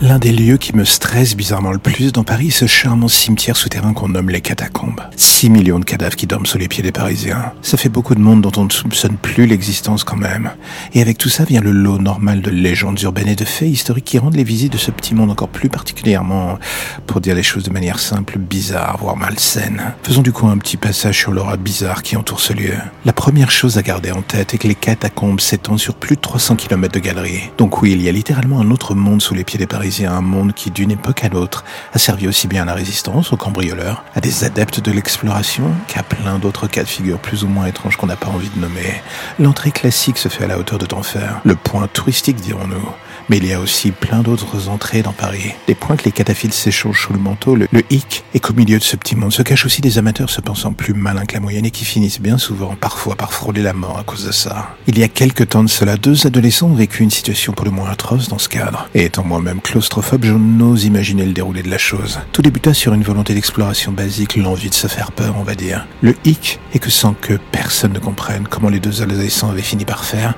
L'un des lieux qui me stresse bizarrement le plus dans Paris, ce charmant cimetière souterrain qu'on nomme les catacombes. 6 millions de cadavres qui dorment sous les pieds des Parisiens. Ça fait beaucoup de monde dont on ne soupçonne plus l'existence quand même. Et avec tout ça vient le lot normal de légendes urbaines et de faits historiques qui rendent les visites de ce petit monde encore plus particulièrement, pour dire les choses de manière simple, bizarre, voire malsaine. Faisons du coup un petit passage sur l'aura bizarre qui entoure ce lieu. La première chose à garder en tête est que les catacombes s'étendent sur plus de 300 km de galeries. Donc oui, il y a littéralement un autre monde sous les pieds des Parisiens un monde qui, d'une époque à l'autre, a servi aussi bien à la résistance, aux cambrioleurs, à des adeptes de l'exploration, qu'à plein d'autres cas de figure plus ou moins étranges qu'on n'a pas envie de nommer. L'entrée classique se fait à la hauteur de d'enfer, le point touristique dirons-nous. Mais il y a aussi plein d'autres entrées dans Paris. Des points que les cataphiles s'échangent sous le manteau, le, hic, et qu'au milieu de ce petit monde se cachent aussi des amateurs se pensant plus malins que la moyenne et qui finissent bien souvent, parfois, par frôler la mort à cause de ça. Il y a quelques temps de cela, deux adolescents ont vécu une situation pour le moins atroce dans ce cadre. Et étant moi-même je n'ose imaginer le déroulé de la chose. Tout débuta sur une volonté d'exploration basique, l'envie de se faire peur, on va dire. Le hic est que sans que personne ne comprenne comment les deux adolescents avaient fini par faire,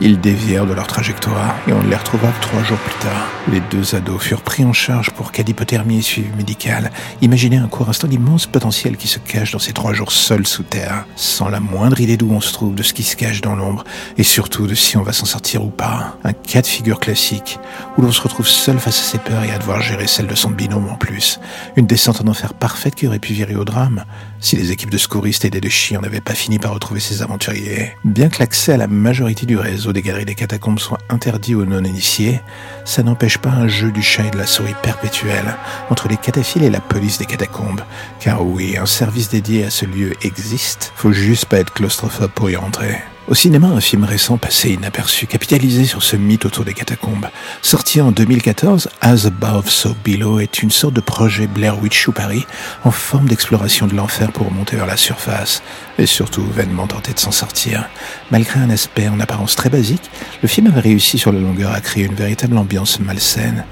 ils dévièrent de leur trajectoire et on les retrouva trois jours plus tard. Les deux ados furent pris en charge pour cas d'hypothermie et suivi médical. Imaginez un court instant l'immense potentiel qui se cache dans ces trois jours seuls sous terre, sans la moindre idée d'où on se trouve, de ce qui se cache dans l'ombre, et surtout de si on va s'en sortir ou pas. Un cas de figure classique, où l'on se retrouve seul face à ses peurs et à devoir gérer celle de son binôme en plus. Une descente en enfer parfaite qui aurait pu virer au drame, si les équipes de secouristes et des de chiens n'avaient pas fini par retrouver ces aventuriers. Bien que l'accès à la majorité du réseau des galeries des catacombes soit interdit aux non-initiés, ça n'empêche pas un jeu du chat et de la souris perpétuel entre les cataphiles et la police des catacombes. Car oui, un service dédié à ce lieu existe, faut juste pas être claustrophobe pour y rentrer. Au cinéma, un film récent passé inaperçu, capitalisé sur ce mythe autour des catacombes. Sorti en 2014, As Above, So Below est une sorte de projet Blair Witch ou Paris en forme d'exploration de l'enfer pour monter vers la surface et surtout vainement tenter de s'en sortir. Malgré un aspect en apparence très basique, le film avait réussi sur la longueur à créer une véritable ambiance malsaine.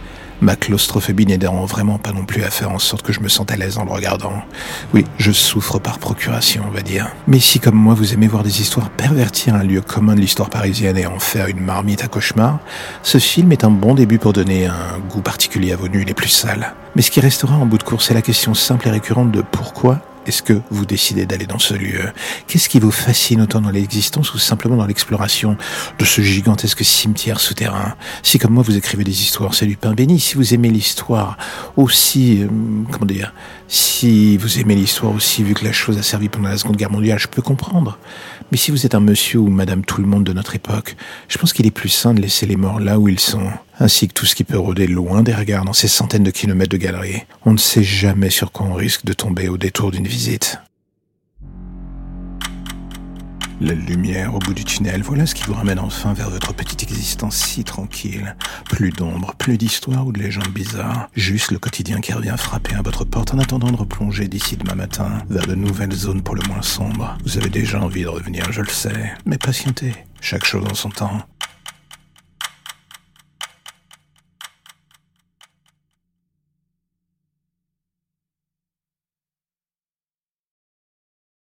Ma claustrophobie n'aidant vraiment pas non plus à faire en sorte que je me sente à l'aise en le regardant. Oui, je souffre par procuration, on va dire. Mais si comme moi vous aimez voir des histoires pervertir un lieu commun de l'histoire parisienne et en faire une marmite à cauchemar, ce film est un bon début pour donner un goût particulier à vos nuits les plus sales. Mais ce qui restera en bout de course, c'est la question simple et récurrente de pourquoi est-ce que vous décidez d'aller dans ce lieu? Qu'est-ce qui vous fascine autant dans l'existence ou simplement dans l'exploration de ce gigantesque cimetière souterrain? Si comme moi vous écrivez des histoires, c'est du pain béni. Si vous aimez l'histoire aussi, euh, comment dire, si vous aimez l'histoire aussi, vu que la chose a servi pendant la Seconde Guerre mondiale, je peux comprendre. Mais si vous êtes un monsieur ou madame tout le monde de notre époque, je pense qu'il est plus sain de laisser les morts là où ils sont ainsi que tout ce qui peut rôder loin des regards dans ces centaines de kilomètres de galeries. On ne sait jamais sur quoi on risque de tomber au détour d'une visite. La lumière au bout du tunnel, voilà ce qui vous ramène enfin vers votre petite existence si tranquille. Plus d'ombre, plus d'histoire ou de légendes bizarres. Juste le quotidien qui revient frapper à votre porte en attendant de replonger d'ici demain matin vers de nouvelles zones pour le moins sombres. Vous avez déjà envie de revenir, je le sais, mais patientez. Chaque chose en son temps.